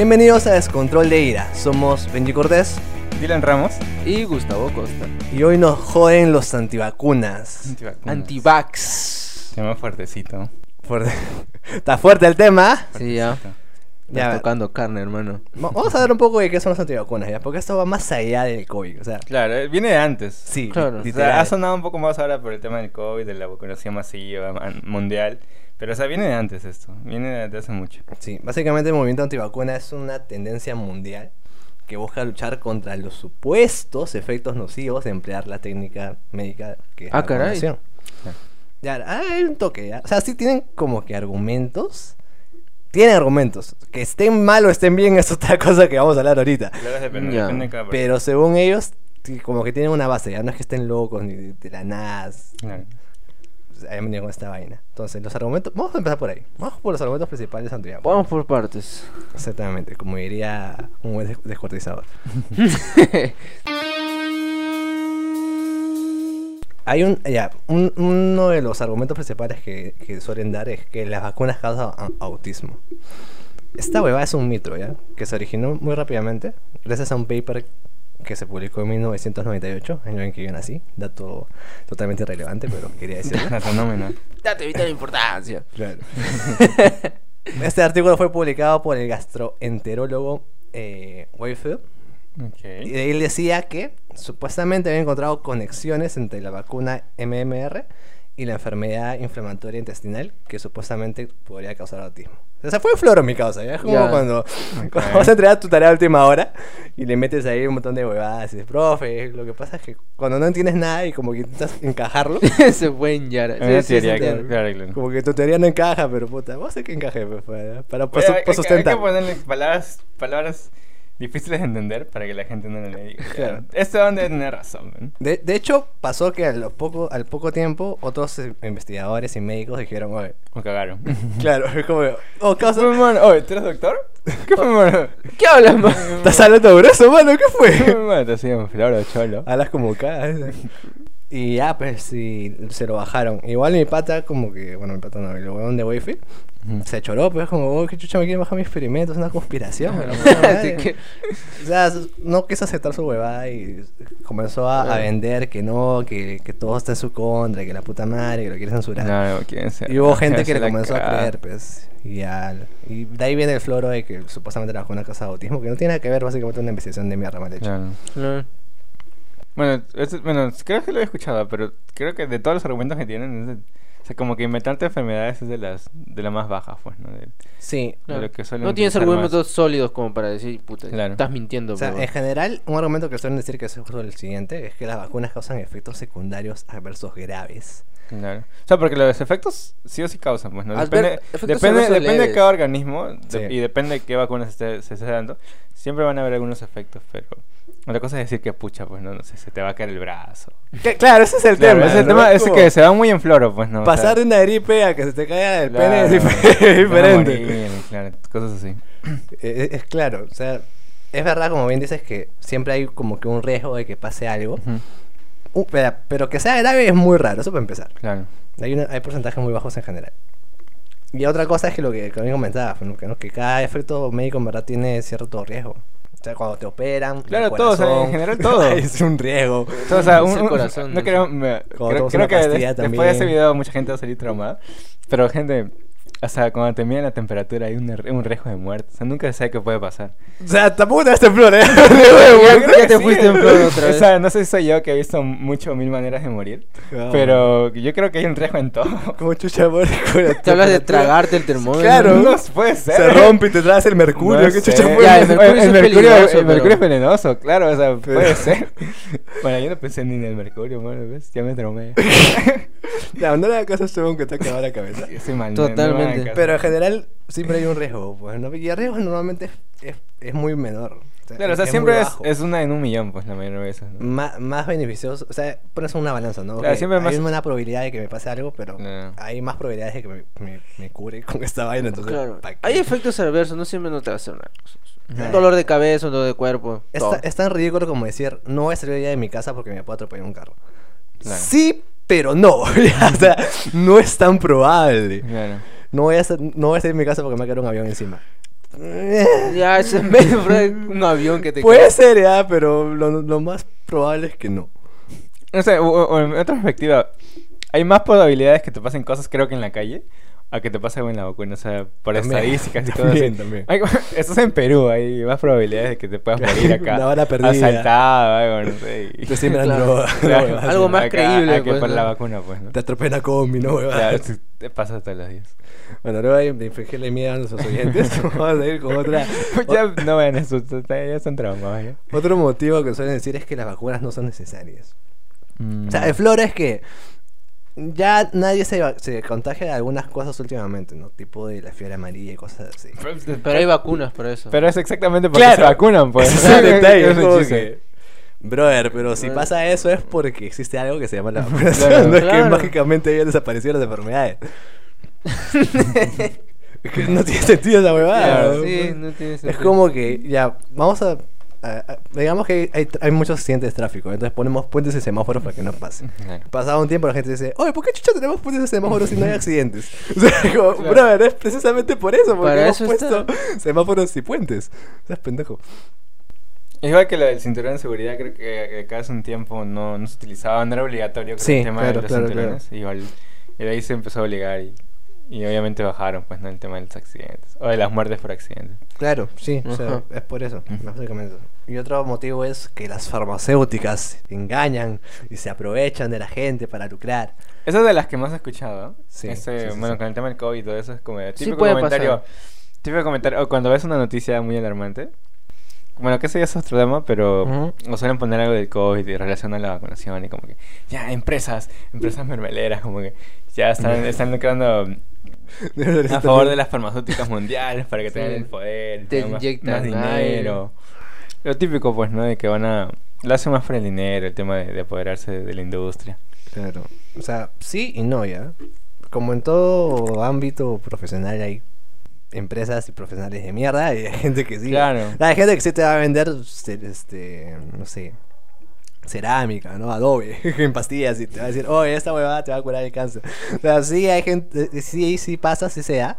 Bienvenidos a Descontrol de Ira. Somos Benji Cortés Dylan Ramos. Y Gustavo Costa. y hoy nos joden los antivacunas. Antivacunas. Antivax. Tema fuertecito. Fuerte. Está fuerte el tema. Sí, ya. Ya. Estás tocando carne, hermano. Va- Vamos a ver un poco de qué son los antivacunas, ¿ya? Porque esto va más allá del COVID. O sea, Claro, eh, viene de antes. sí, Claro. O sea, ha sonado un poco más ahora por el tema del COVID, de la vacunación masiva mundial. Pero, o sea, viene de antes esto. Viene de, de hace mucho. Sí, básicamente el movimiento antivacuna es una tendencia mundial que busca luchar contra los supuestos efectos nocivos de emplear la técnica médica que es Ah, la caray. vacunación. Ya, ah, hay un toque, ¿ya? O sea, sí tienen como que argumentos. Tienen argumentos. Que estén mal o estén bien es otra cosa que vamos a hablar ahorita. Claro, depende, depende de cada Pero según ellos, como que tienen una base, ya no es que estén locos ni de, de la nada. Claro. Hayan venido con esta vaina. Entonces, los argumentos. Vamos a empezar por ahí. Vamos por los argumentos principales antivacunas. Vamos por partes. Exactamente, como diría un buen des- descuartizador. Hay un, ya, un- uno de los argumentos principales que, que suelen dar es que las vacunas causan autismo. Esta huevada es un mito, ¿ya? Que se originó muy rápidamente gracias a un paper que se publicó en 1998, año en que yo nací. Dato totalmente irrelevante, pero quería decirlo. La fenómeno. Date vital importancia. Claro. este artículo fue publicado por el gastroenterólogo eh, Wakefield. Y él decía que supuestamente había encontrado conexiones entre la vacuna MMR y la enfermedad inflamatoria intestinal que supuestamente podría causar autismo. O sea, fue un floro mi causa, ¿ya? Es como cuando, cuando vas a entregar tu tarea a última hora y le metes ahí un montón de huevadas y dices, profe, lo que pasa es que cuando no entiendes nada y como que intentas encajarlo, Se fue en Yara. Sí, sí, teoría, sí, claro, claro, como que tu teoría no encaja, pero puta, vamos a hacer que encaje, pues, para, para, hay- sustentar. hay que ponerle palabras, palabras difíciles de entender para que la gente no lo lea. Claro. Esto debe tener razón. De, de hecho, pasó que a lo poco, al poco tiempo otros eh, investigadores y médicos dijeron, oye, Me cagaron. claro, es como, oh, ¿Qué causa, mano? Oye, ¿tú eres doctor? ¿Qué fue, mano? ¿Qué hablas, man? ¿estás hablando grueso, mano? ¿Qué ¿Qué fue, mano? Te hacía un floro cholo. Alas como cagas. Y ya, pues, sí, se lo bajaron. Igual mi pata, como que, bueno, mi pata no, el huevón de Wi-Fi, Se choró, pues, como, oh, qué chucha me quieren bajar mi experimento, es una conspiración. me la puta madre". Así que- O sea, no quiso aceptar su huevada y comenzó a, a vender que no, que, que todo está en su contra, que la puta madre, que lo quiere censurar. No, no. Y hubo gente que le comenzó a caga. creer, pues. Y, ya, y de ahí viene el floro de que supuestamente la vacuna causa autismo, que no tiene nada que ver básicamente con una investigación de mierda mal hecha. No. Bueno, eso- bueno, creo que lo he escuchado, pero creo que de todos los argumentos que tienen, es de- sea, como que inventarte enfermedades es de las de las más bajas, pues, ¿no? De- Sí. Claro. lo que suelen No tienes argumentos sólidos como para decir, puta, Claro. estás mintiendo, O sea, pero- en general, un argumento que suelen decir que es justo el siguiente es que las vacunas causan efectos secundarios adversos graves. Claro. O sea, porque los efectos sí o sí causan, pues, ¿no? Depende, depende, depende de cada organismo de- Sí. y depende de qué vacunas esté, se esté dando. Siempre van a haber algunos efectos, pero otra cosa es decir que pucha, pues, no, no sé, se te va a caer el brazo. Que- Claro, ese es el Claro, tema. ese es el ¿no? tema Es que se van muy en floro, pues, ¿no? O sea, Pasar de una gripe a que se te caiga el claro, pene es a diferente. morir, claro, cosas así. Es, es claro, o sea, es verdad, como bien dices, que siempre hay como que un riesgo de que pase algo. Uh, pero, pero que sea grave es muy raro, eso para empezar. Claro. Hay, una- hay porcentajes muy bajos en general. Y otra cosa es que lo que conmigo comentaba, ¿no? que, ¿no? que cada efecto médico en verdad tiene cierto riesgo. O sea, cuando te operan, Claro, el todo, o sea, en corazón, general todo. es un riesgo. O sea, un, un- corazón, no creo, me- creo, creo que pastilla después de ese video mucha gente va a salir traumada. Pero gente, o sea, cuando te miden la temperatura hay un, er- un riesgo de muerte. O sea, nunca se sabe qué puede pasar. O sea, tampoco te vas a flor, ¿eh? Que te sí. fuiste en flor otra vez. O sea, no sé si soy yo que he visto mucho mil maneras de morir. Ah, Pero yo creo que hay un riesgo en todo. Como chucha la Te hablas de tragarte el termómetro. Claro, no puede ser. Se rompe y te traes el mercurio. No ¿Qué sé. chucha fue? Ya, el mercurio es mercurio, peligroso, el mercurio es venenoso, claro, o sea, Pero- puede ser. Bueno, yo no pensé ni en el mercurio, bueno, ¿ves? Ya me traumé. Ya, no le hagas caso a este que te ha quedado la cabeza. Yo soy mal, no- no me Totalmente. Pero en general siempre hay un riesgo, pues, ¿no? Y el riesgo normalmente es, es, es muy menor. O sea, Claro, o sea, es siempre es, una en un millón, pues, la mayoría de veces, ¿no? Má- más beneficioso, o sea, pones una balanza, ¿no? Claro, Ok, siempre hay más- una probabilidad de que me pase algo, pero No. hay más probabilidades de que me, me, me cure con esta vaina, entonces... Hay efectos adversos, no siempre no te va a hacer nada. Un dolor de cabeza, un dolor de cuerpo. Es, todo. es tan ridículo como decir, no voy a salir día de mi casa porque me puedo atropellar un carro. Claro. Sí, pero no. o sea, no es tan probable. Claro. No voy, a no voy a salir de mi casa porque me va a caer un avión encima. Ya, eso es un avión que te Puede cae. ser, ya, pero lo, lo más probable es que no. No sé, o, o en otra perspectiva, hay más probabilidades que te pasen cosas, creo que en la calle, a que te pase en la vacuna. O sea, por También, estadísticas y todo también, eso. también. Hay- Estás en Perú, hay más probabilidades de que te puedas morir acá. Una bala perdida. Asaltado, algo, no sé. y- Te siembran Claro. droga. Claro, no, algo más acá- creíble, a que pues, por la ¿no? vacuna, pues, ¿no? Te atropella combi, ¿no? Claro, te- te pasa todos los días. Bueno, luego de infligirle miedo a nuestros oyentes, vamos a ir con otra. ya no vayan a asustar, ya están traumados. ¿ya? Otro motivo que suelen decir es que las vacunas no son necesarias. Mm. O sea, el flor es que ya nadie se, contagia de algunas cosas últimamente, ¿no? Tipo de la fiebre amarilla y cosas así. Pero hay vacunas para eso. Pero es exactamente porque Claro. se vacunan, pues. Ese es el detalle, Es es como que, Brother, pero si Bueno. pasa eso es porque existe algo que se llama la vacunación. Claro. no es que mágicamente hayan desaparecido las enfermedades. Es que no tiene sentido esa huevada. Claro, ¿no? Sí, no tiene Es sentido. como que, ya, vamos a... a- digamos que hay, hay muchos accidentes de tráfico, entonces ponemos puentes y semáforos para que no pase. Claro. Pasado un tiempo la gente dice, oye, ¿por qué chucha tenemos puentes y semáforos si no hay accidentes? O sea, como, Claro. brother, es precisamente por eso, porque Para hemos eso puesto está. semáforos y puentes. O sea, es pendejo. Igual que lo del cinturón de seguridad, creo que acá hace un tiempo no, no se utilizaba, no era obligatorio creo, Sí, el tema claro, de los cinturones. Igual, y de ahí se empezó a obligar y, y obviamente bajaron pues no el tema de los accidentes o de las muertes por accidentes. Claro, sí, o sea, es por eso, básicamente. Y otro motivo es que las farmacéuticas engañan y se aprovechan de la gente para lucrar. Esa es de las que más he escuchado. ¿no? Sí, Ese, sí, sí, bueno, sí. con el tema del COVID y todo eso es como el Sí típico puede comentario. pasar. Típico comentario, o cuando ves una noticia muy alarmante. Bueno, que ese ya es otro tema, pero Ujú. o suelen poner algo del COVID y relación a la vacunación y como que, ya, empresas, empresas mermeleras, como que ya están, están lucrando a favor de las farmacéuticas mundiales para que tengan Sí. el poder, Te tengan más, inyectan más dinero. Lo típico, pues, ¿no? De que van a... Lo hacen más por el dinero, el tema de, de apoderarse de, de la industria. Claro. O sea, sí y no, ya. Como en todo ámbito profesional hay empresas y profesionales de mierda y hay gente que sí. Claro. Hay gente que sí te va a vender, este, este, no sé, cerámica, ¿no? Adobe, en pastillas y te va a decir, oye, esta huevada te va a curar el cáncer. O sea, sí hay gente, eh, sí, sí pasa, sí se da.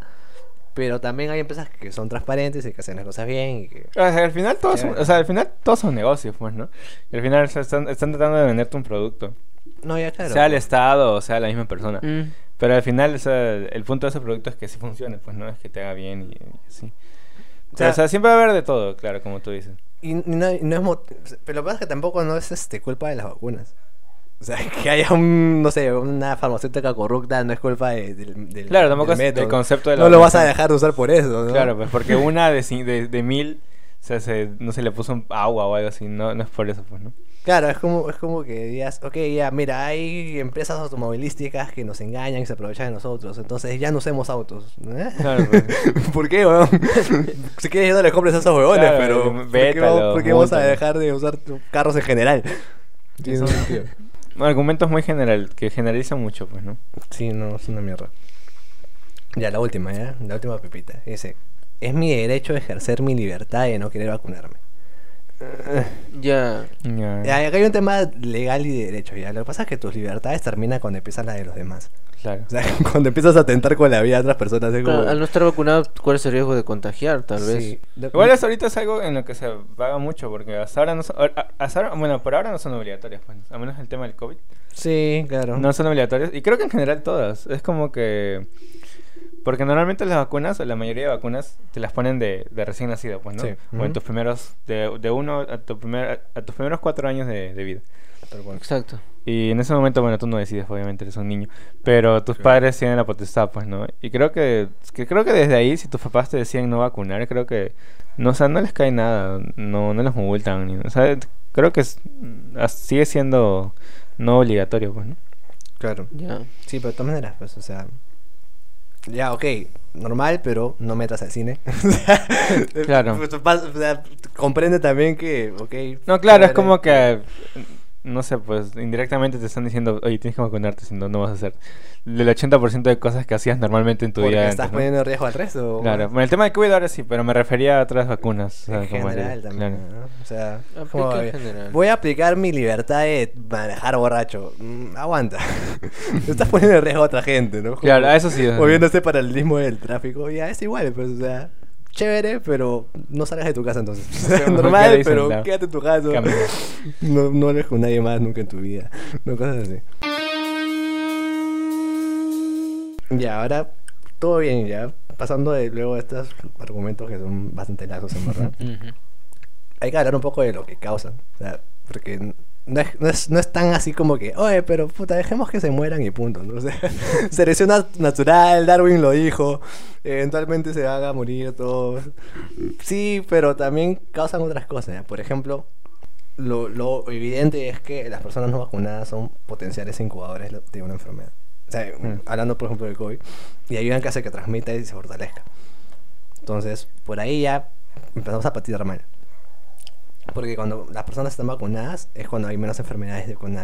Pero también hay empresas que son transparentes y que hacen las cosas bien y que... O sea, al final todos son, o sea, al final todos son negocios, pues, ¿no? Y al final o sea, están, están tratando de venderte un producto. No, ya claro. Sea el Estado o sea la misma persona. Mm. Pero al final, o sea, el punto de ese producto es que sí funcione, pues, ¿no? Es que te haga bien y, y así. O sea, sea- o sea, siempre va a haber de todo, claro, como tú dices. Y, no, no es pero lo que pasa es que tampoco no es este culpa de las vacunas. O sea, que haya un, no sé, una farmacéutica corrupta no es culpa de- del, del Claro, tampoco del es del método. concepto de la No lo vas a dejar de usar por eso, ¿no? Claro, pues porque una de, de, de mil, sea, se, no se le puso agua o algo así, no, no es por eso, pues, ¿no? Claro, es como, es como que digas, ok, ya, mira, hay empresas automovilísticas que nos engañan y se aprovechan de nosotros, entonces ya no usemos autos. ¿eh? Claro, pues. ¿Por qué, weón? si quieres ya no le compres a esos huevones, Claro, pero ¿por qué, vétalo, vamos, por qué vamos a dejar de usar carros en general? Tiene Son- sentido. Argumentos muy general, que generalizan mucho, pues, ¿no? Sí, no, es una mierda. Ya, la última, ¿ya? La última pepita. Dice, es mi derecho ejercer mi libertad de no querer vacunarme. Ya. Ya, Ya, acá hay un tema legal y de derecho, ¿ya? Lo que pasa es que tus libertades terminan cuando empiezan las de los demás. Claro. O sea, cuando empiezas a atentar con la vida de otras personas, es como... Al no estar vacunado, ¿cuál es el riesgo de contagiar? Tal vez. Sí. Igual hasta ahorita es algo en lo que se paga mucho, porque hasta ahora no son, hasta ahora- bueno, por ahora no son obligatorias, pues, a menos el tema del COVID. Sí, claro. No son obligatorias, y creo que en general todas. Es como que... Porque normalmente las vacunas, la mayoría de vacunas, te las ponen de, de recién nacido, pues, ¿no? Sí. O en Ujú. tus primeros, de, de uno a, tu primer, a tus primeros cuatro años de, de vida. Exacto. Y en ese momento, bueno, tú no decides, obviamente, eres un niño. Pero tus Claro. padres tienen la potestad, pues, ¿no? Y creo que, que creo que desde ahí, si tus papás te decían no vacunar, creo que, no, o sea, no les cae nada, no, no les multan, ni, o sea, creo que es- sigue siendo no obligatorio, pues, ¿no? Claro. Ya. Sí, pero de todas maneras, pues, o sea... Ya, ok, normal, pero no metas al cine. Claro. pues, comprende también que, ok... No, claro, es como que, no sé, pues indirectamente te están diciendo, oye, tienes que vacunarte, si no, no vas a hacer el 80% de cosas que hacías normalmente en tu Porque día. estás poniendo en riesgo al resto. Claro, bueno, el tema de COVID ahora sí, pero me refería a otras vacunas. o sea, En como general también, claro. ¿no? O sea, como, general. voy a aplicar mi libertad de manejar borracho. Mm, aguanta. Estás poniendo en riesgo a otra gente, ¿no? Como Claro, a eso sí. Moviendo este paralelismo del tráfico, ya es igual, pues, o sea, chévere, pero no salgas de tu casa entonces. Normal, quédate pero quédate en tu casa. No, no hables con nadie más nunca en tu vida. No, cosas así. Ya, ahora todo bien, ya. Pasando de luego de estos argumentos que son bastante largos, en verdad. Hay que hablar un poco de lo que causan. O sea, porque no es, no es, no es tan así como que, oye, pero puta, dejemos que se mueran y punto. ¿no? O sea, selección nat- natural, Darwin lo dijo. Eventualmente se van a morir todos. Sí, pero también causan otras cosas. ¿ya? Por ejemplo, lo, lo evidente es que las personas no vacunadas son potenciales incubadores de una enfermedad. O sea, Mm. hablando por ejemplo del COVID, y ayudan que hace que transmita y se fortalezca. Entonces, por ahí ya empezamos a patinar mal. Porque cuando las personas están vacunadas es cuando hay menos enfermedades de cuando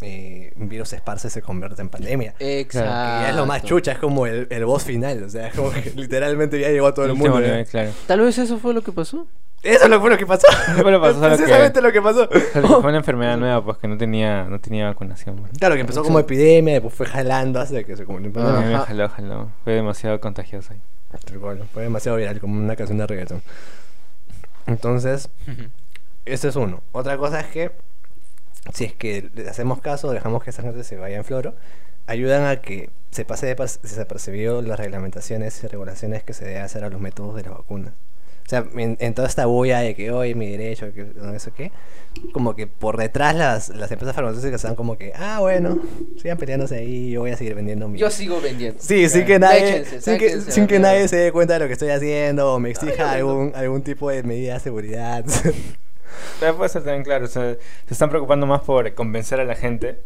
eh, un virus se esparce se convierte en pandemia. Exacto. Ya es lo más chucha, es como el, el boss final. O sea, es como que literalmente ya llegó a todo el mundo. ¿ya? nivel, claro. Tal vez eso fue lo que pasó. Eso lo- fue lo que pasó. Fue lo que pasó, que- Precisamente lo que pasó. Solo que Fue una enfermedad nueva, pues que no tenía, no tenía vacunación. pues. Claro, que empezó como epidemia, después fue jalando hasta que se convirtió en A mí pandemia. me jaló, jaló. Fue demasiado contagioso ahí. Cual, fue demasiado viral, como una canción de reggaeton. Entonces, ese es uno. Otra cosa es que, si es que le hacemos caso, dejamos que esa gente se vaya en floro, ayudan a que se pase de pas- desapercibido las reglamentaciones y regulaciones que se debe hacer a los métodos de las vacunas. O sea, en, en toda esta bulla de que hoy mi derecho, que no sé qué, como que por detrás las, las empresas farmacéuticas están como que, ah, bueno, sigan peleándose ahí, yo voy a seguir vendiendo mi... Yo sigo vendiendo. Sí, sin que nadie, sin que, sáquense sin que nadie se dé cuenta de lo que estoy haciendo o me exija vendo. algún, algún tipo de medida de seguridad. Pero puede ser también claro, o sea, se están preocupando más por convencer a la gente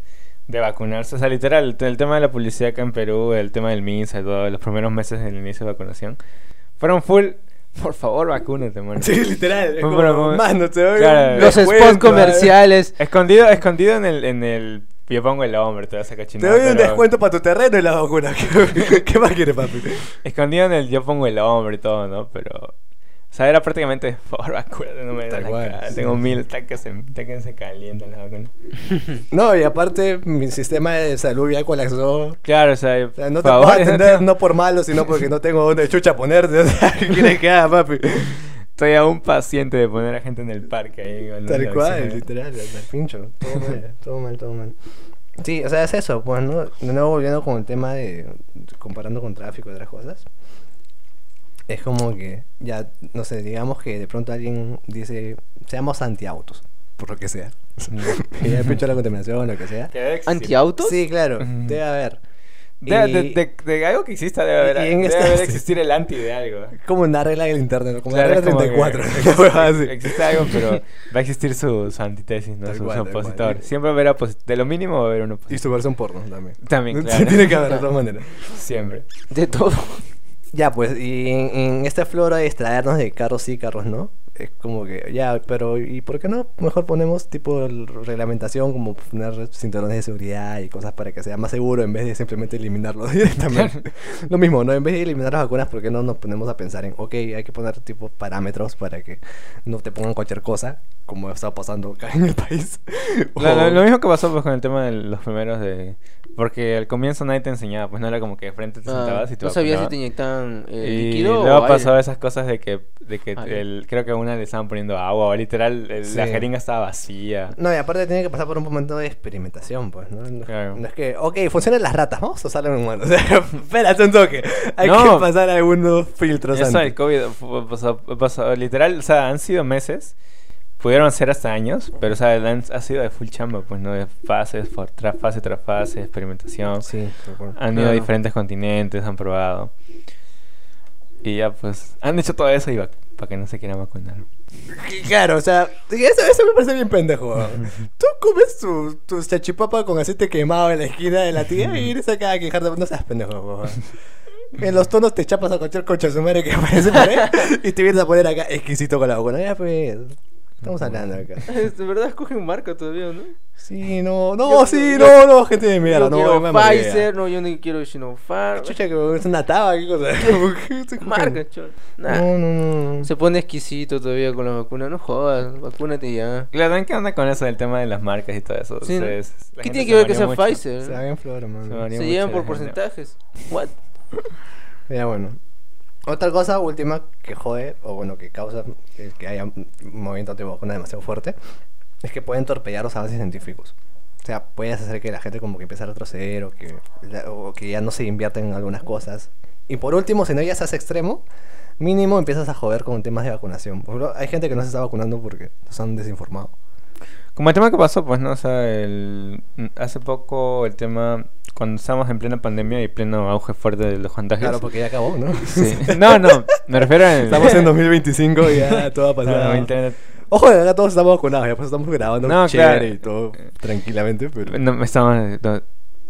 de vacunarse. O sea, literal, el tema de la publicidad acá en Perú, el tema del MINSA y todo, los primeros meses del inicio de vacunación, fueron full, por favor, vacúnate, mano. sí, literal. Es como, mano, te doy claro, un Los descuento, spots comerciales. Escondido, escondido en el, en el, yo pongo el hombre, te vas a Te doy un pero- descuento para tu terreno y la vacuna. ¿Qué, qué más quieres, papi? Escondido en el yo pongo el hombre y todo, ¿no? Pero... O sea, era prácticamente, por favor, vacúnate, no me des Tal la cual, sí. Tengo mil tanques, se, tanques se calientan las vacunas. No, y aparte, mi sistema de salud ya colapsó. Claro, o sea, O sea, no te puedo atender no por malo, sino porque no tengo donde chucha ponerte. O sea, ¿qué quieres que haga, papi? Estoy a un paciente de poner a gente en el parque ahí. Tal cual, literal, pincho. Todo mal, todo mal, todo mal. Sí, o sea, es eso, pues, ¿no? De nuevo volviendo con el tema de. comparando con tráfico y otras cosas. Es como que, ya, no sé, digamos que de pronto alguien dice, seamos antiautos, por lo que sea. que ya la contaminación, lo que sea. ¿Antiautos? Sí, claro, debe haber. De, Y- de, de- de algo que exista debe haber, y debe esta- haber existir el anti de algo. Como una regla del internet, como Claro, la regla como que 34. existe, existe algo, pero va a existir su, su antítesis, ¿no? Su, cual, su tal cual. opositor. Siempre habrá opos- de lo mínimo va a haber un Y opositor. su versión porno también. También, claro. Tiene que haber de todas maneras. Siempre. De todo. Ya, pues, y en, en esta flora de distraernos de carros sí, carros no, es como que, ya, pero ¿y por qué no mejor ponemos tipo reglamentación como poner cinturones de seguridad y cosas para que sea más seguro en vez de simplemente eliminarlo directamente? Lo mismo, ¿no? En vez de eliminar las vacunas, ¿por qué no nos ponemos a pensar en, ok, hay que poner tipo parámetros para que no te pongan cualquier cosa, como está pasando acá en el país? Lo, lo- O- lo mismo que pasó pues, con el tema de los primeros de... Porque al comienzo nadie te enseñaba, pues no era como que de frente te Ah, sentabas y te no sabía si te inyectaban eh, y líquido luego o pasó aire. esas cosas de que, de que Aire. el, creo que a una le estaban poniendo agua, o literal el- la Sí. jeringa estaba vacía. No, y aparte tiene que pasar por un momento de experimentación, pues, ¿no? No, Claro. no es que, ok, funcionan las ratas, vamos a usarlo en humanos. O sea, espérate un toque. Hay No. que pasar algunos filtros Eso del antes. COVID pasó- literal, o sea, han sido meses, pudieron ser hasta años, pero o sea, ha sido de full chamba, pues, ¿no? De fases, por- tras fase tras fase, experimentación. Sí. Han ido a diferentes continentes, han probado. Y ya, pues, han hecho todo eso y para que no se quieran vacunar. Claro, o sea, eso, eso me parece bien pendejo. Tú comes tu, tu chachipapa con aceite quemado en la esquina de la tía y eres acá a quejarte. No seas pendejo, weón. En los tonos te chapas a cualquier concha de su madre que aparece por ahí y te vienes a poner acá exquisito con la vacuna. Ya, pues, estamos hablando acá. De verdad escogen marca todavía, ¿no? Sí, no, no, Yo- sí, yo- no, no, gente de mierda, yo no, quiero amargué. Pfizer, no, yo no quiero Sinopharm. Chucha, que es una taba, qué cosa. Marca, chon. Nah. No, no, no. no. Se pone exquisito todavía con la vacuna. No jodas, vacúnate ya. Claro, ¿ven qué onda con eso del tema de las marcas y todo eso? Sí, ¿no? La ¿Qué tiene que ver que sea mucho. Pfizer? Se va bien flor, Se varía Se llevan por porcentajes. What? Ya bueno. Otra cosa última que jode, o bueno, que causa que haya un movimiento antivacuna demasiado fuerte, es que pueden torpedear los avances científicos. O sea, puedes hacer que la gente como que empiece a retroceder o que, o que ya no se invierten en algunas cosas. Y por último, si no ya estás extremo, mínimo empiezas a joder con temas de vacunación. Hay gente que no se está vacunando porque nos han desinformado. Como el tema que pasó, pues, ¿no? O sea, el, hace poco el tema, cuando estábamos en plena pandemia y pleno auge fuerte de los contagios. Claro, porque ya acabó, ¿no? Sí. No, no, me refiero a... Estamos en 2025 y ya todo ha pasado. No, internet. Ojo, acá todos estamos vacunados, ya pues estamos grabando No, chévere claro. y todo tranquilamente, pero... No, estamos... no,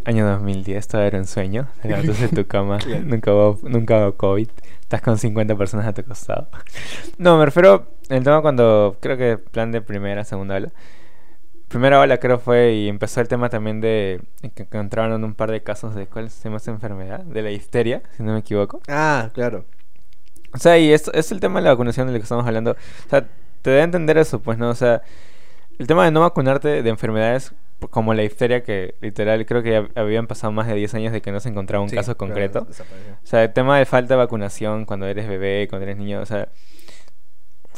año 2010, todo era un sueño. Te levantas en tu cama, nunca hubo, nunca hubo COVID. Estás con 50 personas a tu costado. No, me refiero el tema cuando creo que plan de primera, segunda ola. Primera ola creo fue y empezó el tema también de que encontraron un par de casos de cuál se llama esa enfermedad, de la difteria, si no me equivoco. Ah, claro. O sea, y esto es el tema de la vacunación de lo que estamos hablando. O sea, te debe entender eso, pues, ¿no? O sea, el tema de no vacunarte de enfermedades como la difteria, que literal creo que ya habían pasado más de 10 años de que no se encontraba un Sí, caso claro, concreto. desapareció. O sea, el tema de falta de vacunación cuando eres bebé, cuando eres niño, o sea,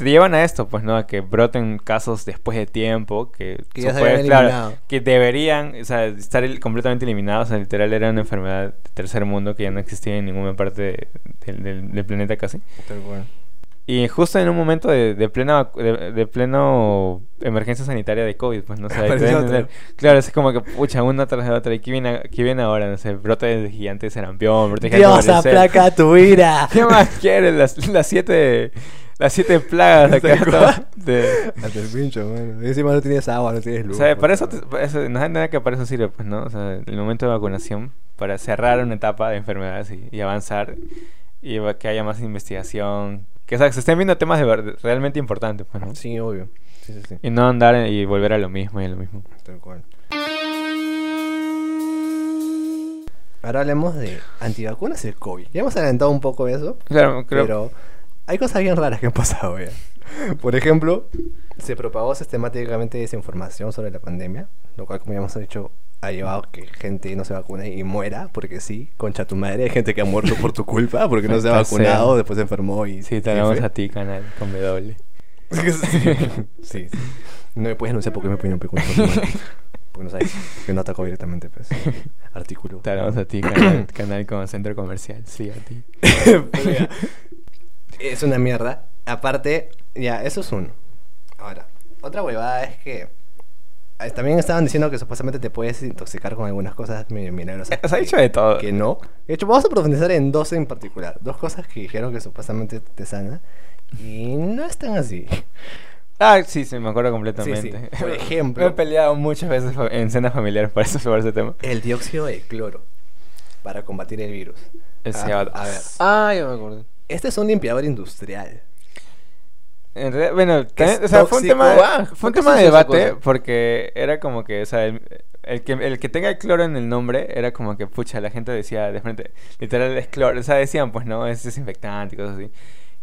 te llevan a esto, pues, ¿no? A que broten casos después de tiempo, que, Que ya claro, que deberían, o sea, estar el- completamente eliminados. O sea, literal era una enfermedad de tercer mundo que ya no existía en ninguna parte de- del- planeta casi. Y justo en un momento de, plena de, pleno emergencia sanitaria de COVID, pues no sé, deben otro. entender. Claro, es como que pucha, una tras de otra. ¿Y qué viene, qué viene ahora? No sé, brote de gigante de sarampión, brote de Dios, aplaca tu ira. ¿Qué más quieres? Las, las siete las siete plagas acá. cual. de- Hasta el pincho, mano. Y encima no tienes agua, no tienes o luz. sea, por para eso, favor. te- para eso- no hay nada que para eso sirve, pues, ¿no? O sea, el momento de vacunación, para cerrar una etapa de enfermedades y, y avanzar, y que haya más investigación, que, o sea, que se estén viendo temas de realmente importantes, pues, ¿no? Sí, obvio. Sí, sí, sí. Y no andar en- y volver a lo mismo y a lo mismo. Tal cual. Ahora hablemos de antivacunas y el COVID. Ya hemos adelantado un poco eso, Claro, creo. pero hay cosas bien raras que han pasado ya. Por ejemplo, se propagó sistemáticamente desinformación sobre la pandemia, lo cual, como ya hemos dicho, ha llevado a que gente no se vacune y muera, porque sí, concha tu madre, hay gente que ha muerto por tu culpa, porque no se ha vacunado, después se enfermó y... Sí, te y hablamos fue. a ti, canal, con W. sí, sí. No me puedes anunciar porque me opinión peculiar. Porque no sabes que no atacó directamente, pues. Artículo. Te hablamos a ti, canal, canal con centro comercial. Sí, a ti. Pero ya, es una mierda. Aparte, ya, eso es uno. Ahora, otra huevada es que eh, también estaban diciendo que supuestamente te puedes intoxicar con algunas cosas milagrosas. Se ha dicho de todo. Que no. De hecho, vamos a profundizar en dos en particular. Dos cosas que dijeron que supuestamente te sana. Y no están así. Ah, sí, sí, me acuerdo completamente. sí. Por ejemplo, Me he peleado muchas veces en cenas familiares por eso, por ese tema. el dióxido de cloro para combatir el virus. El Ah, CO2. a ver, Ah, ya me acordé. Este es un limpiador industrial. En realidad, bueno, también, Es o sea, fue un tema, Ah, fue ¿por un tema de debate porque era como que, o sea, el, el que, el que tenga cloro en el nombre era como que, pucha, la gente decía de frente, literal es cloro, o sea, decían, pues no, es desinfectante y cosas así.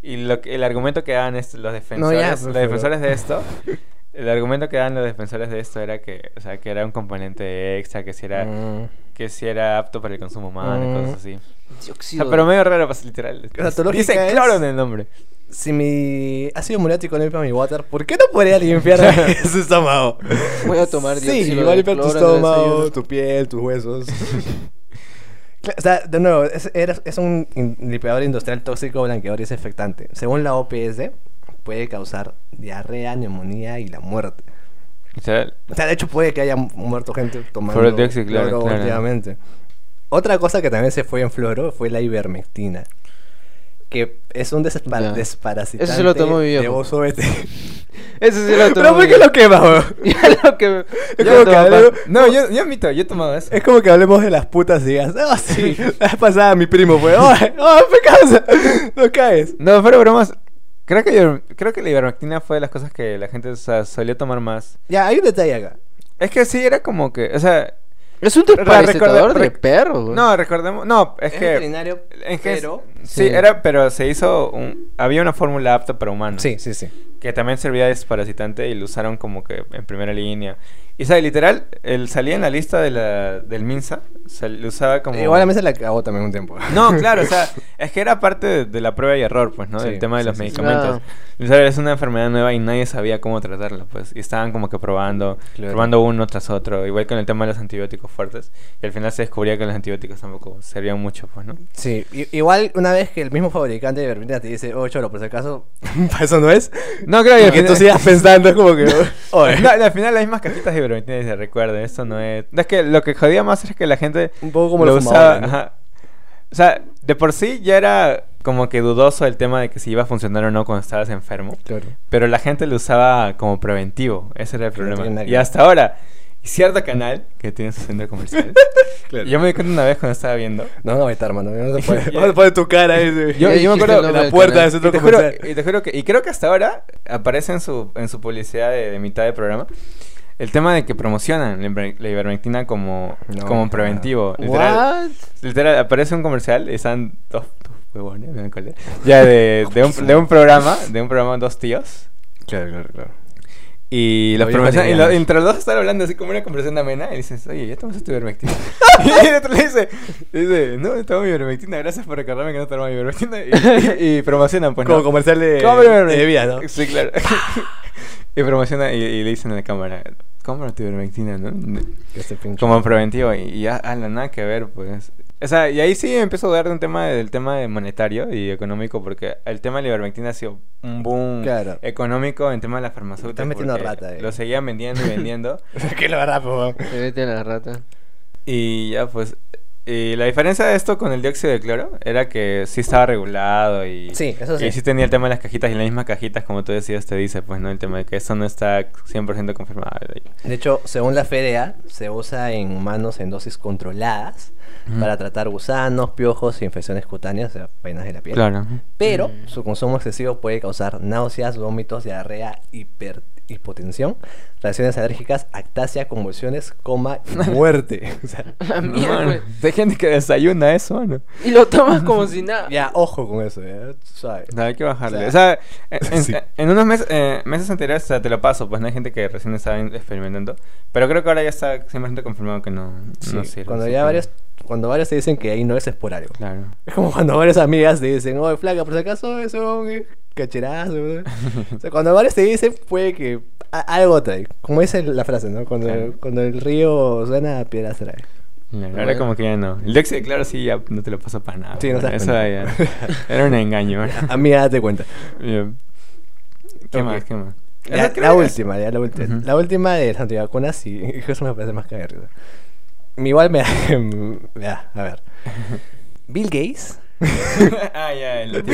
Y lo el argumento que daban es- los defensores, ya, los defensores de esto, el argumento que daban los defensores de esto era que, o sea, que era un componente extra, que si era, Mm. que si era apto para el consumo humano y Mm. cosas así. O Dióxido. sea, pero medio raro, pues, literal. Dice es- cloro en el nombre. Si mi ácido muriático limpia mi water, ¿por qué no podría limpiar su estómago? Voy a tomar Sí, dióxido igual de limpiar tu estómago, tu piel, tus huesos. O sea, de nuevo, es, es un limpiador industrial tóxico, blanqueador y desinfectante. Según la OPS, puede causar diarrea, neumonía y la muerte. O sea, de hecho puede que haya mu- muerto gente tomando Por el dióxido, claro, claro. Otra cosa que también se fue en floro fue la ivermectina. Que es un despa- Ya. desparasitante Ese se lo tomó mi viejo. de oso BT. Ese sí lo tomé. Pero ¿por qué lo quema, weón? Ya lo que. Es ya como que hablemos-. No, yo, yo admito, yo he tomado eso. Es como que hablemos de las putas y digas, oh, sí, la vez pasada mi primo fue, oh, oh, me cansa, no caes. No, pero bromas. Creo que, creo que la ivermectina fue de las cosas que la gente o sea, solía tomar más. Ya, hay un detalle acá. Es que sí, era como que, o sea... Es un desparasitador de rec- perro, güey. No, recordemos... No, es, Es que... veterinario, es que- pero- Sí, Sí. era, pero se hizo... Un, había una fórmula apta para humanos. Sí, sí, sí. Que también servía de desparasitante y lo usaron como que en primera línea. Y o sea, literal, él salía en la lista de la, del Minsa, sal- lo usaba como... Igual a mí se la acabó también un tiempo. No, claro, o sea, es que era parte de, de la prueba y error, pues, ¿no? Sí, Del tema de sí, los sí, medicamentos. Ah. O sea, es una enfermedad nueva y nadie sabía cómo tratarla, pues. Y estaban como que probando, Claro. probando uno tras otro. Igual con el tema de los antibióticos fuertes. Y al final se descubría que los antibióticos tampoco servían mucho, pues, ¿no? Sí, igual una vez que el mismo fabricante de ivermectina te dice, oh, choro, por si acaso, para eso no es. No, creo que tú sigas pensando, es como que, oye, No, al final las mismas cajitas de ivermectina se recuerden, esto no es... Es que lo que jodía más es que la gente un poco como lo usaba... ¿no? ajá. O sea, de por sí ya era como que dudoso el tema de que si iba a funcionar o no cuando estabas enfermo. Claro. Pero la gente lo usaba como preventivo, ese era el no problema. y hasta ahora, cierto canal que tiene su centro comercial. Claro. Yo me di cuenta una vez cuando estaba viendo. No, no, estar, hermano. No se puede. No se puede tu cara ese. Yo, Ya yo me acuerdo la puerta del Y centro comercial. y te juro que, y creo que hasta ahora aparece en su, en su publicidad de, de mitad de programa el tema de que promocionan la iver- la ivermectina como, No, como no. preventivo. Literal, What? literal, aparece un comercial y están dos, dos huevones, me acuerdo, ya de, de, un, de un programa, de un programa dos tíos. Claro, claro, claro. Y los y lo- entre los dos están hablando así como una conversación amena y dices, oye, ¿ya tomaste tu ivermectina? y el otro le dice, dice, no, tomo mi ivermectina, gracias por recordarme que no tomo mi ivermectina. Y, y- y promocionan, pues, Como ¿no? comercial de, de vida, ¿no? Sí, claro. y promociona y, y le dicen a la cámara, compra tu ivermectina, ¿no? Este. Como preventivo y, y ya, ala, nada que ver, pues. O sea, y ahí sí empezó a dudar de un tema del tema de monetario y económico, porque el tema de la ivermectina ha sido un boom Claro. económico en tema de la farmacéutica. Estás metiendo porque rata ahí. Lo seguían vendiendo y vendiendo. que la verdad, pues. Se mete a la rata. y ya, pues. Y la diferencia de esto con el dióxido de cloro era que sí estaba regulado y. Sí, eso sí. Y sí tenía el tema de las cajitas y las mismas cajitas, como tú decías, te dice, pues, ¿no? El tema de que eso no está 100% confirmado. De hecho, según la FDA, se usa en humanos en dosis controladas para tratar gusanos, piojos e infecciones cutáneas, o sea, vainas de la piel. Claro. Pero Mm. su consumo excesivo puede causar náuseas, vómitos, diarrea, hiper- hipotensión, reacciones alérgicas, actasia, convulsiones, coma y muerte. O sea, La No, mierda. Hay gente que desayuna eso, ¿no? Y lo tomas como si nada. ya, ojo con eso, ya, ¿sabes? No, hay que bajarle. O O sea, sea, en, sí. en unos meses, eh, meses anteriores, o sea, te lo paso, pues no hay gente que recién estaba in- experimentando. Pero creo que ahora ya está 100% confirmado que no, no Sí, sirve. cuando ya varios, cuando varios te dicen que ahí no es, es por algo. Claro. Es como cuando varias amigas te dicen, oye, flaca, por si acaso eso es cacherazo. ¿no?". o sea, cuando varios te dicen, puede que a- algo trae. Como dice la frase, ¿no? Cuando, Claro. cuando el río suena, piedras trae. Claro, Ahora Bueno. como que ya no. El de claro sí ya no te lo paso para nada. Sí, no te Eso ya era un engaño. ¿no? Amiga, date cuenta. ¿Qué Ok. más? ¿Qué más? Ya, la que- última, ya la última. Ujú. La última de las antivacunas y eso me parece más caer. Igual me da, me da- a ver. Bill Gates. ah, ya, el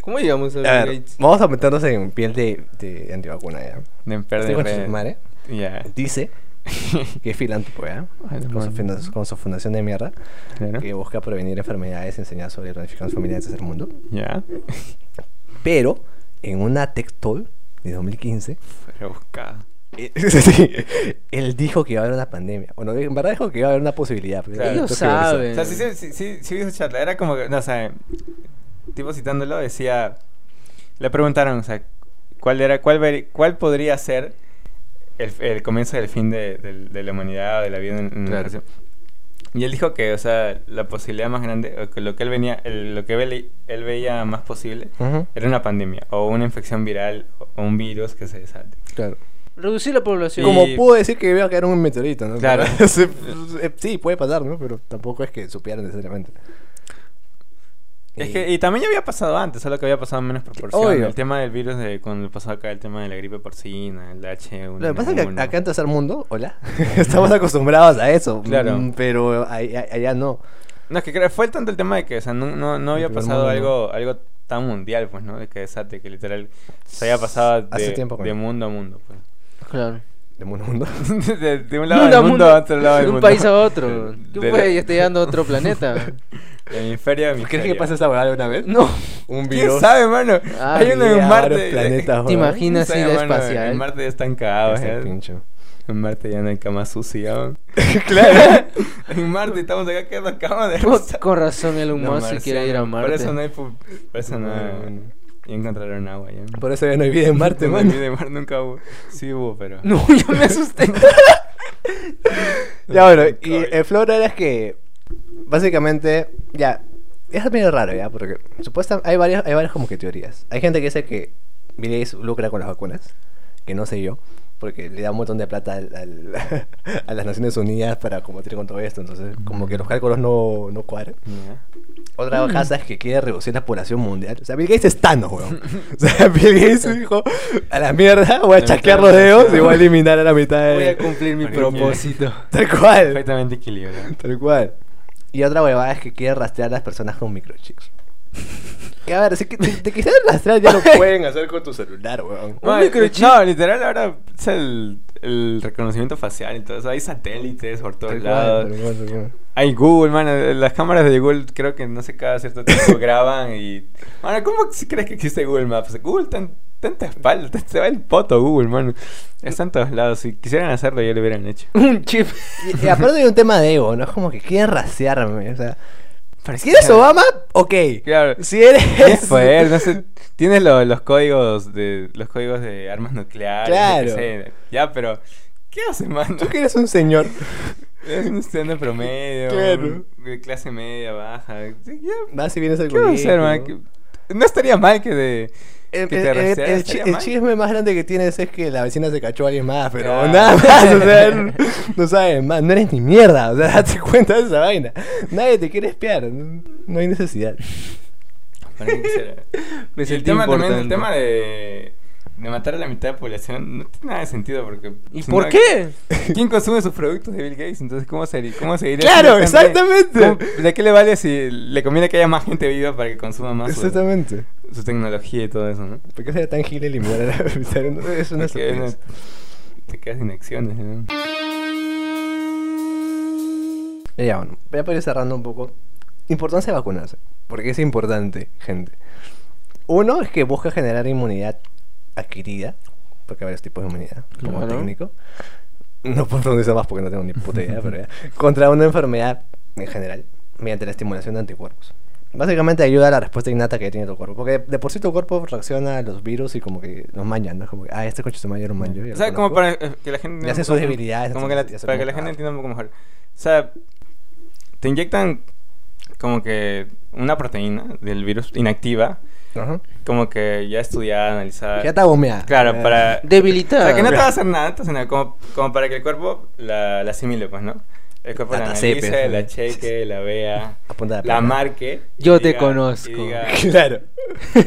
¿Cómo llegamos a A Bill ver, Gates? vamos a meternos en piel de, de antivacuna ya. de madre. Ya. Dice que es filántropo, ¿ya? Con su, con fundación de mierda, Claro. que busca prevenir enfermedades y enseñar sobre planificación familiar del tercer mundo. Ya. Pero, en una tech talk de 2015, Pero buscada. eh, sí, él dijo que iba a haber una pandemia. Bueno, en verdad dijo que iba a haber una posibilidad. Claro. Ellos saben. O sea, sí, sí, sí, sí, sí vi esa charla. Era como que, no, o sea, tipo citándolo, decía, le preguntaron, o sea, cuál era, cuál, ver- cuál podría ser el, el comienzo del fin de, del- de la humanidad o de la vida en, en la Claro. relación. Y él dijo que, o sea, la posibilidad más grande, o que lo que él venía, el- lo que él, él veía más posible, Ujú, era una pandemia, o una infección viral, o un virus que se desate. claro. Reducir la población. Como Y- pudo decir que iba a caer un meteorito, ¿no? Claro. Sí, eh, sí, puede pasar, ¿no? Pero tampoco es que supieran necesariamente. Es Y- que, y también ya había pasado antes, solo que había pasado en menos proporción. Obvio. El tema del virus de cuando pasó acá el tema de la gripe porcina, el H1N1. Lo que pasa es que acá en tercer mundo, hola, estamos acostumbrados a eso. Claro. mm, Pero allá, allá no. No, es que creo- fue tanto el tema de que, o sea, no, no, no había pasado mundo, algo, algo tan mundial, pues, ¿no? De que desate, que literal se había pasado de, Hace tiempo que de mundo a mundo, pues. Claro. De mundo a mundo. de, de un lado De del un mundo a otro lado del De un mundo. país a otro. ¿Qué De- fue? Ya estoy llegando a otro planeta. De hemisferio a ¿Crees hemisferio. que pasa esa huevada alguna vez? No. Un ¿Quién virus. sabe, mano? Ah, Hay uno en Marte. planetas, ¿Te imaginas ¿Quién sabe, de espacial? En Marte ya están cagados, Ese ¿eh? pincho. En Marte ya no hay cama sucia. ¿no? claro. en Marte estamos acá quedando cama de Con, rosa. con razón Elon No, Musk se quiere ir a. Marte. Por eso no hay. Por eso no. Bueno. Y encontraron agua ya. Por eso ya no hay vida en Marte, No, man. en Mar nunca hubo. Sí hubo, pero. No, yo me asusté. Ya bueno, y el flow era es que básicamente, ya, es medio raro ya, porque supuestamente hay varias, hay varias como que teorías. Hay gente que dice que Bill Gates lucra con las vacunas, que no sé yo, porque le da un montón de plata al- al- a las Naciones Unidas para combatir con todo esto, entonces como que los cálculos no, no cuadran. Otra casa es que quiere reducir la población mundial. O sea, Bill Gates es Thanos, weón. O sea, Bill Gates dijo, a la mierda, voy a chasquear los dedos y voy a eliminar a la mitad de... Voy a cumplir mi propósito. Tal cual. Perfectamente equilibrado. Tal cual. Y otra huevada es que quiere rastrear a las personas con microchips. Que a ver, si que te, te quisieran rastrear ya lo pueden hacer con tu celular, weón. Un No, microchip. No, literal, ahora es el, el reconocimiento facial y todo eso. Hay satélites por todos Tal lados. cual. Hay Google, man. Las cámaras de Google creo que no sé, cada cierto tiempo graban y. Mano, ¿cómo si crees que existe Google Maps? Google está en tanta espalda, te, te va el poto Google, mano. Está en todos lados. Si quisieran hacerlo, ya lo hubieran hecho. Un chip. Y, y aparte hay un tema de ego, ¿no? Es como que quieren rastrearme, o sea... Pero Si eres Obama, ok. Claro. Si eres... Poder, no sé. Tienes lo- los códigos de los códigos de armas nucleares. Claro. qué sé. Ya, pero. ¿Qué haces, mano? Tú que eres un señor. Es un estudiante promedio. Claro. De clase media, baja. Ya, Vas y vienes al ¿Qué colegio, hacer, man? ¿no? No estaría mal que de. El, chisme más grande que tienes es que la vecina se cachó a alguien más, pero Claro. nada más, o sea, no, sabes más, no eres ni mierda, o sea, date cuenta de esa vaina. Nadie te quiere espiar, no, hay necesidad. El tema también, el tema de, de matar a la mitad de la población no tiene nada de sentido porque. ¿Y si por no- qué? ¿Quién consume sus productos de Bill Gates? Entonces, ¿cómo, sería, cómo seguiría? Claro, exactamente. ¿Cómo- ¿De qué le vale si le conviene que haya más gente viva para que consuma más Exactamente. su tecnología y todo eso, no? ¿Por qué sería tan gil eliminar a la Es una estupidez. te quedas sin acciones, ¿no? Y Ya, bueno, voy a poder ir cerrando un poco. Importancia de vacunarse. Porque es importante, gente. Uno es que busca generar inmunidad adquirida. Porque hay varios tipos de inmunidad, como Claro. técnico. No puedo profundizar más porque no tengo ni puta idea, pero ya. Contra una enfermedad en general, mediante la estimulación de anticuerpos. Básicamente ayuda a la respuesta innata que tiene tu cuerpo. Porque de por sí tu cuerpo reacciona a los virus y como que los maña, ¿no? Como que, ah, este coche se maña, lo manjo. ya O sea, como para eh, que la gente... Hace sus debilidades, Como que la- para que la gente entienda un poco mejor. O sea, te inyectan como que una proteína del virus inactiva, Ajá. como que ya estudiada, analizada. Ya está gomeada. Claro, Ya. para... O Debilitada. sea, que no te va a hacer nada, te va a hacer nada, como, como para que el cuerpo la, la asimile, pues, ¿no? El cuerpo la La analice, la cheque, la vea, la pena. marque. Yo te diga- conozco. Y, diga- Claro.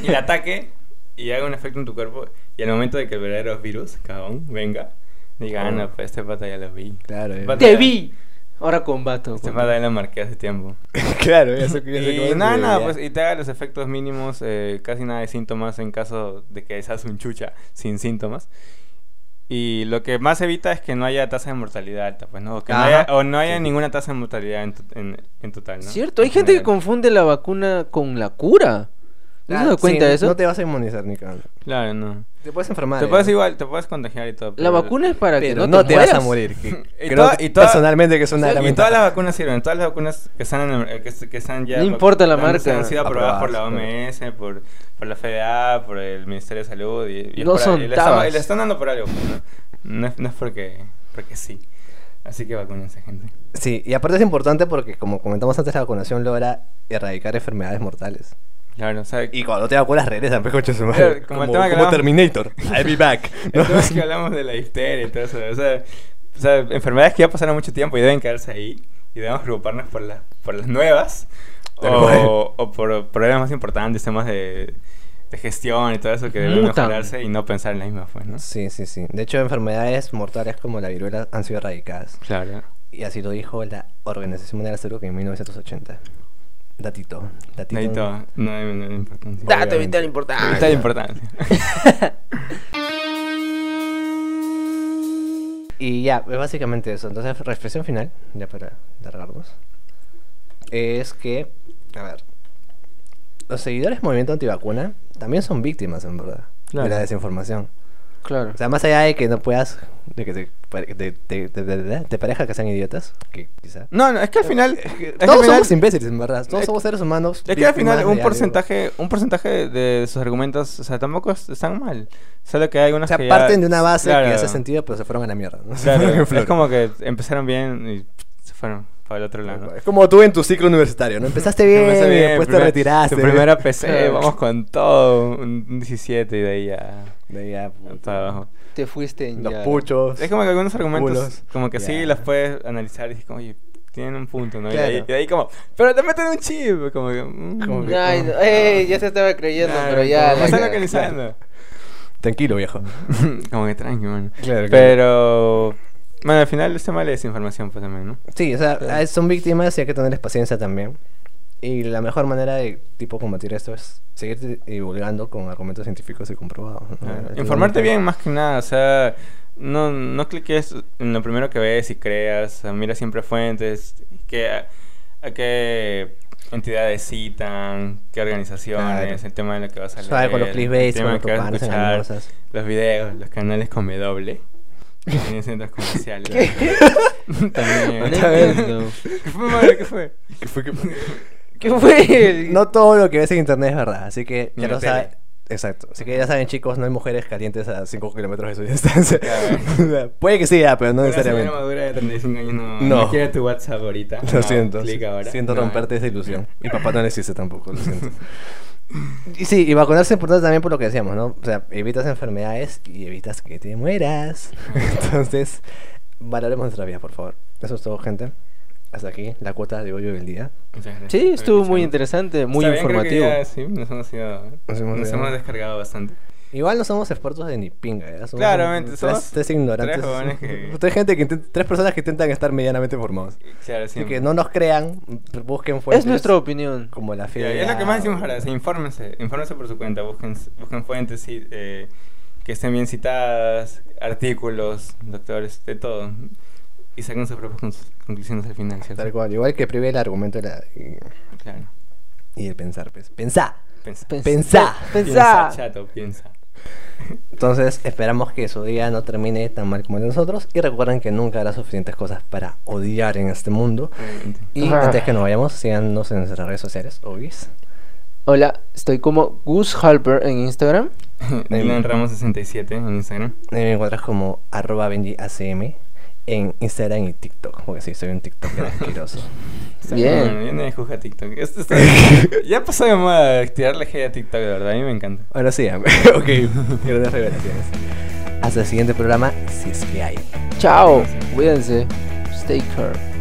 y la ataque y haga un efecto en tu cuerpo. Y al momento de que el verdadero virus, cabrón, venga, diga, ah, no, pues este pata ya lo vi. Claro. Pata- Te vi. Ahora combato. Este contra- pata ya lo marqué hace tiempo. claro, ya sé, ya sé cómo Y nada, nada, pues, y te haga los efectos mínimos, eh, casi nada de síntomas en caso de que seas un chucha sin síntomas. Y lo que más evita es que no haya tasa de mortalidad alta, pues, ¿no? O, que no haya, o no haya Sí. ninguna tasa de mortalidad en, en, en total, ¿no? Cierto, hay En gente que confunde la vacuna con la cura. ¿No Ah, se da cuenta sí, de eso? No te vas a inmunizar ni. Claro, no. Te puedes enfermar. Te puedes igual, te puedes contagiar y todo. La vacuna es para que Pero no, no, te, vas a morir. que Y creo toda- que y toda- personalmente que es una Sí, gran y todas las vacunas sirven, todas las vacunas que están, en- eh, que, est- que están ya... No importa la marca. Han sido aprobadas por la OMS, por, por la FDA, por el Ministerio de Salud y, y No por- son y le, están, tabas. y le están dando por algo, pues, ¿no? No es, no es porque, porque sí. Así que vacúnense, gente. Sí, y aparte es importante porque, como comentamos antes, la vacunación logra erradicar enfermedades mortales. Claro, o sea, Y cuando te vacunas regresan, pues, coche su madre. como Como, el tema que hablamos- Terminator. I'll be back. el tema es que hablamos de la histeria y todo eso, o sea, o sea, enfermedades que ya pasaron mucho tiempo y deben quedarse ahí y debemos preocuparnos por, las por las nuevas o, o por problemas más importantes, temas de, de gestión y todo eso que deben Mutan. mejorarse y no pensar en la misma, pues, ¿no? Sí, sí, sí. De hecho, enfermedades mortales como la viruela han sido erradicadas. Claro. Y así lo dijo la Organización Mundial de la Salud en 1980. Datito. Datito. Necesito, no hay no hay importancia. Dato Obviamente. vital importante. Vital importancia. Y ya, es básicamente eso. Entonces, reflexión final, ya para largarnos, es que, a ver, los seguidores del movimiento antivacuna también son víctimas, en verdad, Claro. de la desinformación. Claro. O sea, más allá de que no puedas, de que te, de, de, de, de- pareja que sean idiotas, que quizá. No, no, es que al final... es que al Todos somos imbéciles, en verdad. Todos es- somos seres humanos. Es que al final un porcentaje, un porcentaje de sus argumentos, o sea, tampoco es- están mal. Solo que hay unos O sea, que ya- parten de una base claro, que hace sentido, pero se fueron a la mierda. es como que empezaron bien y se fueron para el otro lado. ¿no? Es como tú en tu ciclo universitario, ¿no? Empezaste bien, Empecé después te retiraste. Tu primera PC, vamos con todo, un 17 y de ahí ya De ahí ya, puta. para abajo. Te fuiste en Los ya. puchos. Es como que algunos argumentos, Culos. como que sí, los puedes analizar y dices como, oye, tienen un punto, ¿no? Y, ahí, y ahí como, pero te meten un chip, como que... mm, Como que- Ay, no, ey, ya se estaba creyendo, claro, pero ya. como, están localizando. Tranquilo, viejo. como que tranqui, man. Claro, Pero, bueno, al final este mal es información, pues también, ¿no? Sí, o sea, son víctimas y hay que tenerles paciencia también. Y la mejor manera de tipo combatir esto es seguir divulgando con argumentos científicos y comprobados. ¿no? Informarte bien más que nada, o sea, no, no cliques en lo primero que ves y creas, mira siempre fuentes, que, a, a qué entidades citan, qué organizaciones, Claro. el tema de lo que vas a leer, Suave con los clickbaits, con de lo que vas a escuchar, los videos, los canales con W, tienen centros comerciales. También. No entiendo. ¿Qué fue, madre? ¿Qué fue? ¿Qué fue? No todo lo que ves en internet es verdad, así que Ni ya en lo saben. Exacto. Así que ya saben, chicos, no hay mujeres calientes a 5 kilómetros de su distancia. Claro. Puede que sí, ya, pero no Una necesariamente. madura de 35 años no, No. no quiere tu WhatsApp ahorita. Lo No, siento. clic ahora. Siento No. romperte esa ilusión. Mi papá no le existe tampoco, lo siento. Y sí, y vacunarse es importante también por lo que decíamos, ¿no? O sea, evitas enfermedades y evitas que te mueras. Entonces, valoremos nuestra vida, por favor. Eso es todo, gente. Hasta aquí la cuota de hoyo del día. Muchas gracias Sí, estuvo muy interesante, muy Está bien, creo que informativo. ya, sí, nos hemos, ido, Nos hemos nos ido. hemos descargado bastante. Igual no somos expertos de ni pinga, ¿eh? Somos Claramente, tres, somos tres ignorantes. tres jóvenes que- Tres gente que intent- tres personas que intentan estar medianamente formados. Claro, Así siempre. que no nos crean, busquen fuentes. Es nuestra opinión. Como la fidelidad. es lo que más decimos ahora, sí, infórmense, infórmense por su cuenta, busquen, busquen fuentes sí, eh, que estén bien citadas, artículos, doctores, de todo. Y saquen sus propias conclusiones al final, ¿cierto? Tal cual. Igual que prive el argumento y, la- y- Claro. y el pensar, pues. Pensá. Pensa. Pens- Pensá. Pensá. chato, piensa. Entonces, esperamos que su día no termine tan mal como el de nosotros. Y recuerden que nunca habrá suficientes cosas para odiar en este mundo. Y Ah. antes que nos vayamos, síganos en nuestras redes sociales, obvios. Hola, estoy como Gus Halper en Instagram. Dylan Ramos 67 en Instagram. Ahí me encuentras como arroba benjiacm en Instagram y TikTok. Porque sí, soy un TikToker asqueroso. Bien. bueno, Yo nadie juzga TikTok. Esto está- ya pasó de moda tirarle hate a TikTok, de verdad. A mí me encanta. Ahora sí, ok, grandes revelaciones. Hasta el siguiente programa, si es que hay. Chao, cuídense. Stay care.